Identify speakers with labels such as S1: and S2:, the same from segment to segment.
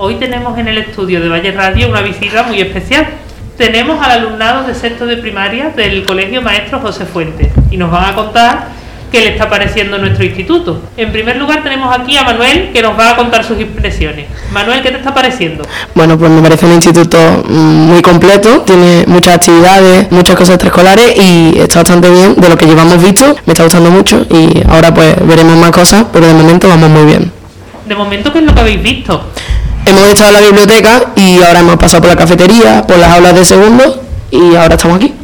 S1: Hoy tenemos en el estudio de Valle Radio una visita muy especial. Tenemos al alumnado de sexto de primaria del Colegio Maestro José Fuentes y nos van a contar qué le está pareciendo nuestro instituto. En primer lugar tenemos aquí a Manuel que nos va a contar sus impresiones. Manuel, ¿qué te está pareciendo?
S2: Bueno, pues me parece un instituto mm, muy completo, tiene muchas actividades, muchas cosas extraescolares y está bastante bien de lo que llevamos visto, me está gustando mucho y ahora pues veremos más cosas, pero de momento vamos muy bien.
S1: De momento, ¿qué es lo que habéis visto?
S2: Hemos estado en la biblioteca y ahora hemos pasado por la cafetería, por las aulas de segundo y ahora estamos aquí.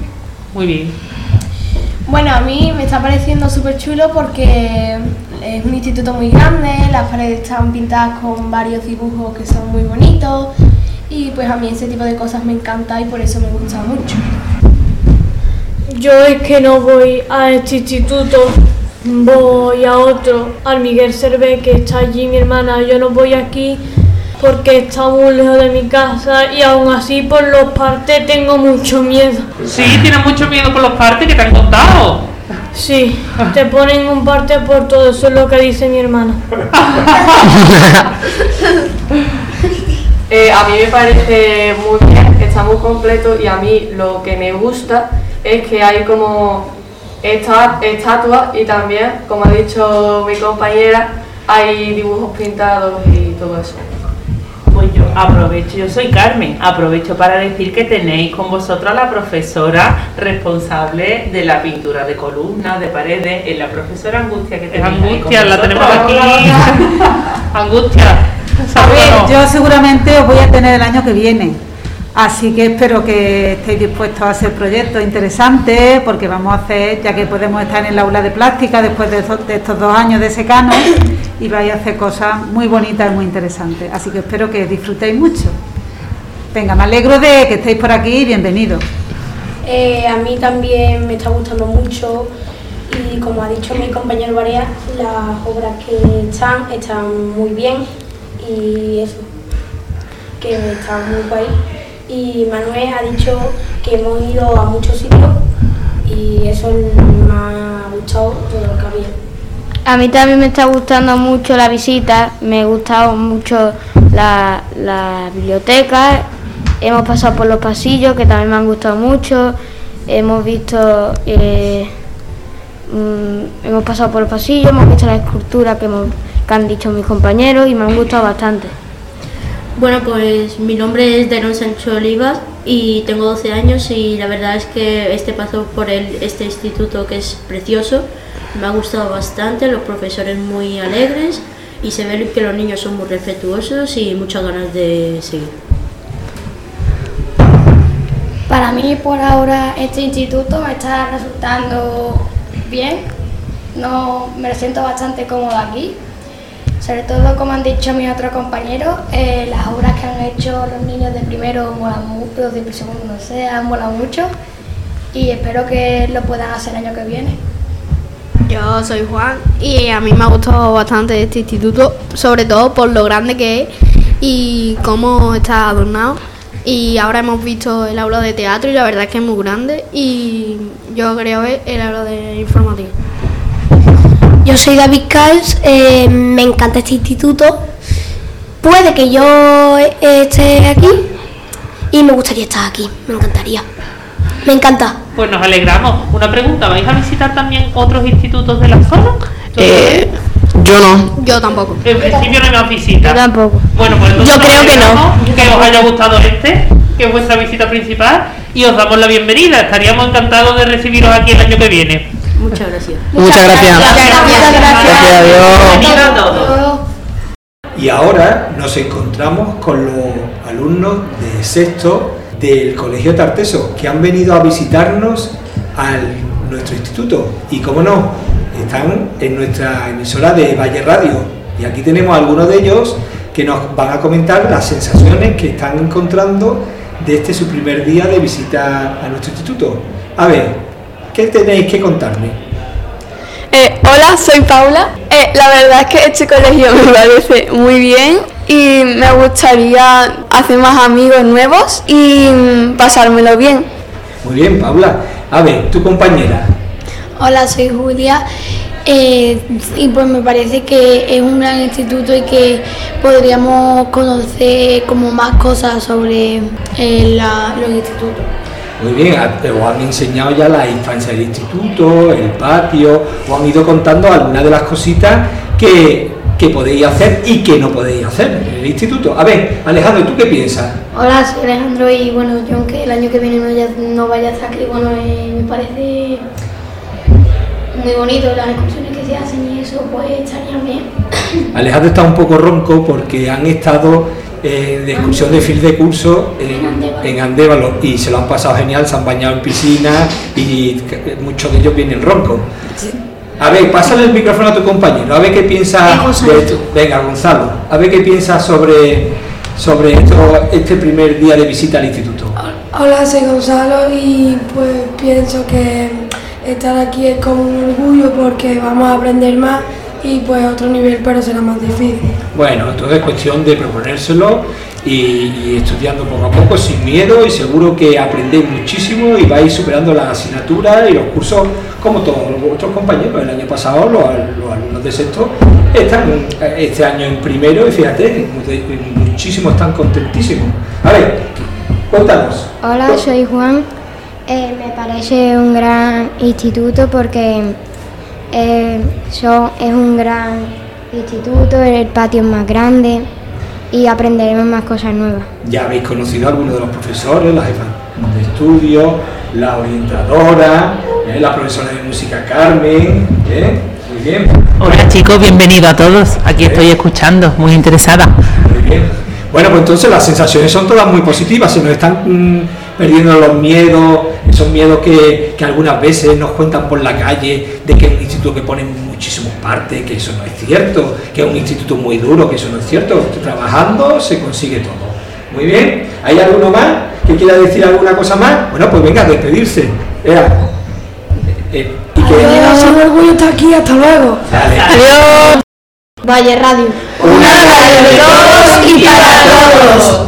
S1: Muy bien.
S3: Bueno, a mí me está pareciendo súper chulo porque es un instituto muy grande, las paredes están pintadas con varios dibujos que son muy bonitos y pues a mí ese tipo de cosas me encanta y por eso me gusta mucho.
S4: Yo es que no voy a este instituto, voy a otro, al Miguel Cervé, que está allí mi hermana. Yo no voy aquí porque está muy lejos de mi casa y aún así por los partes tengo mucho miedo.
S1: Sí, tienes mucho miedo por los partes que te han contado.
S4: Sí, te ponen un parte por todo, eso es lo que dice mi hermana.
S5: Eh, a mí me parece muy bien, está muy completo y a mí lo que me gusta es que hay como esta, estatuas y también, como ha dicho mi compañera, hay dibujos pintados y todo eso.
S6: Pues yo aprovecho, yo soy Carmen, aprovecho para decir que tenéis con vosotros a la profesora responsable de la pintura de columnas, de paredes, es la profesora Angustia que tenéis ahí con
S1: angustia, la tenemos aquí. angustia.
S7: A ver, yo seguramente os voy a tener el año que viene. Así que espero que estéis dispuestos a hacer proyectos interesantes, porque vamos a hacer, ya que podemos estar en el aula de plástica después de, estos- de estos dos años de secano, y vais a hacer cosas muy bonitas y muy interesantes. Así que espero que disfrutéis mucho. Venga, me alegro de que estéis por aquí y bienvenidos.
S3: Eh, a mí también me está gustando mucho y como ha dicho mi compañero Barea, las obras que están están muy bien y eso, que están muy guay. Y Manuel ha dicho que hemos ido a muchos sitios y eso me ha gustado de lo que había.
S8: A mí también me está gustando mucho la visita, me ha gustado mucho la, la biblioteca, hemos pasado por los pasillos que también me han gustado mucho, hemos visto, eh, mm, hemos pasado por los pasillos, hemos visto la escultura que, que han dicho mis compañeros y me han gustado bastante.
S9: Bueno, pues mi nombre es Deron Sancho Olivas y tengo 12 años y la verdad es que este paso por el, este instituto que es precioso me ha gustado bastante, los profesores muy alegres y se ve que los niños son muy respetuosos y muchas ganas de seguir.
S8: Para mí por ahora este instituto me está resultando bien, no, me siento bastante cómoda aquí, sobre todo como han dicho mis otros compañeros, eh, las obras que han hecho los niños de primero molan mucho, los de segundo no sé, han molado mucho y espero que lo puedan hacer el año que viene.
S10: Yo soy Juan y a mí me ha gustado bastante este instituto, sobre todo por lo grande que es y cómo está adornado. Y ahora hemos visto el aula de teatro y la verdad es que es muy grande y yo creo ver el aula de informática.
S11: Yo soy David Cals, eh, me encanta este instituto. Puede que yo esté aquí y me gustaría estar aquí, me encantaría. Me encanta.
S1: Pues nos alegramos. Una pregunta, ¿vais a visitar también otros institutos de la zona?
S2: Eh, yo no.
S10: Yo tampoco.
S1: En principio no hay más visitas.
S8: Yo tampoco.
S1: Bueno, pues entonces
S11: Yo creo que no.
S1: Que os haya gustado este, que es vuestra visita principal, y os damos la bienvenida. Estaríamos encantados de recibiros aquí el año que viene.
S9: Muchas gracias.
S2: Muchas gracias. Gracias, adiós.
S1: Bienvenidos a todos.
S12: Y ahora nos encontramos con los alumnos de sexto del Colegio Tarteso que han venido a visitarnos a nuestro instituto. Y como no, están en nuestra emisora de Valle Radio. Y aquí tenemos a algunos de ellos que nos van a comentar las sensaciones que están encontrando de este su primer día de visita a nuestro instituto. A ver, ¿qué tenéis que contarme?
S13: Eh, hola, soy Paula. Eh, la verdad es que este colegio me parece muy bien y me gustaría hacer más amigos nuevos y mm, pasármelo bien.
S12: Muy bien, Paula. A ver, tu compañera.
S11: Hola, soy Julia Eh, y pues me parece que es un gran instituto y que podríamos conocer como más cosas sobre eh, la- los institutos.
S12: Muy bien, os han enseñado ya la infancia del instituto, el patio, os han ido contando algunas de las cositas que, que podéis hacer y que no podéis hacer en el instituto. A ver, Alejandro, ¿tú qué piensas?
S8: Hola, soy Alejandro y bueno, yo aunque el año que viene no, ya- no vaya a aquí, bueno, eh, me parece muy bonito las excursiones que se hacen y eso pues estaría bien.
S12: Alejandro está un poco ronco porque han estado eh, de excursión de fin de curso en, en Andévalo y se lo han pasado genial, se han bañado en piscina y muchos de ellos vienen roncos. A ver, pásale el micrófono a tu compañero, a ver qué piensa de esto. Venga, Gonzalo, a ver qué piensa sobre, sobre esto, este primer día de visita al instituto.
S14: Hola, soy Gonzalo y pues pienso que estar aquí es como un orgullo porque vamos a aprender más y pues otro nivel pero será más difícil.
S12: Bueno, entonces es cuestión de proponérselo y, y estudiando poco a poco, sin miedo y seguro que aprendéis muchísimo y vais superando las asignaturas y los cursos como todos vuestros compañeros. El año pasado los, los alumnos de sexto están eh, este año en primero y fíjate, mu- muchísimos están contentísimos. A ver, cuéntanos.
S15: Hola, soy Juan. Eh, me parece un gran instituto porque eh, son- es un gran instituto, el patio es más grande y aprenderemos más cosas nuevas.
S12: Ya habéis conocido a algunos de los profesores, la jefa de estudio, la orientadora, eh, la profesora de música Carmen. ¿eh? Muy bien.
S6: Hola chicos, bienvenido a todos. Aquí estoy escuchando, muy interesada.
S12: Muy bien. Bueno, pues entonces las sensaciones son todas muy positivas, se nos están mm, perdiendo los miedos, esos miedos que, que algunas veces nos cuentan por la calle, de que es un instituto que pone muchísimos partes, que eso no es cierto, que es un instituto muy duro, que eso no es cierto. Trabajando se consigue todo. Muy bien, ¿hay alguno más que quiera decir alguna cosa más? Bueno, pues venga, a despedirse. Ea. Eh, y que-
S14: Adiós, orgullo estar aquí, hasta luego.
S12: Dale.
S14: Adiós.
S8: Valle Radio.
S12: Una radio de todos y para todos.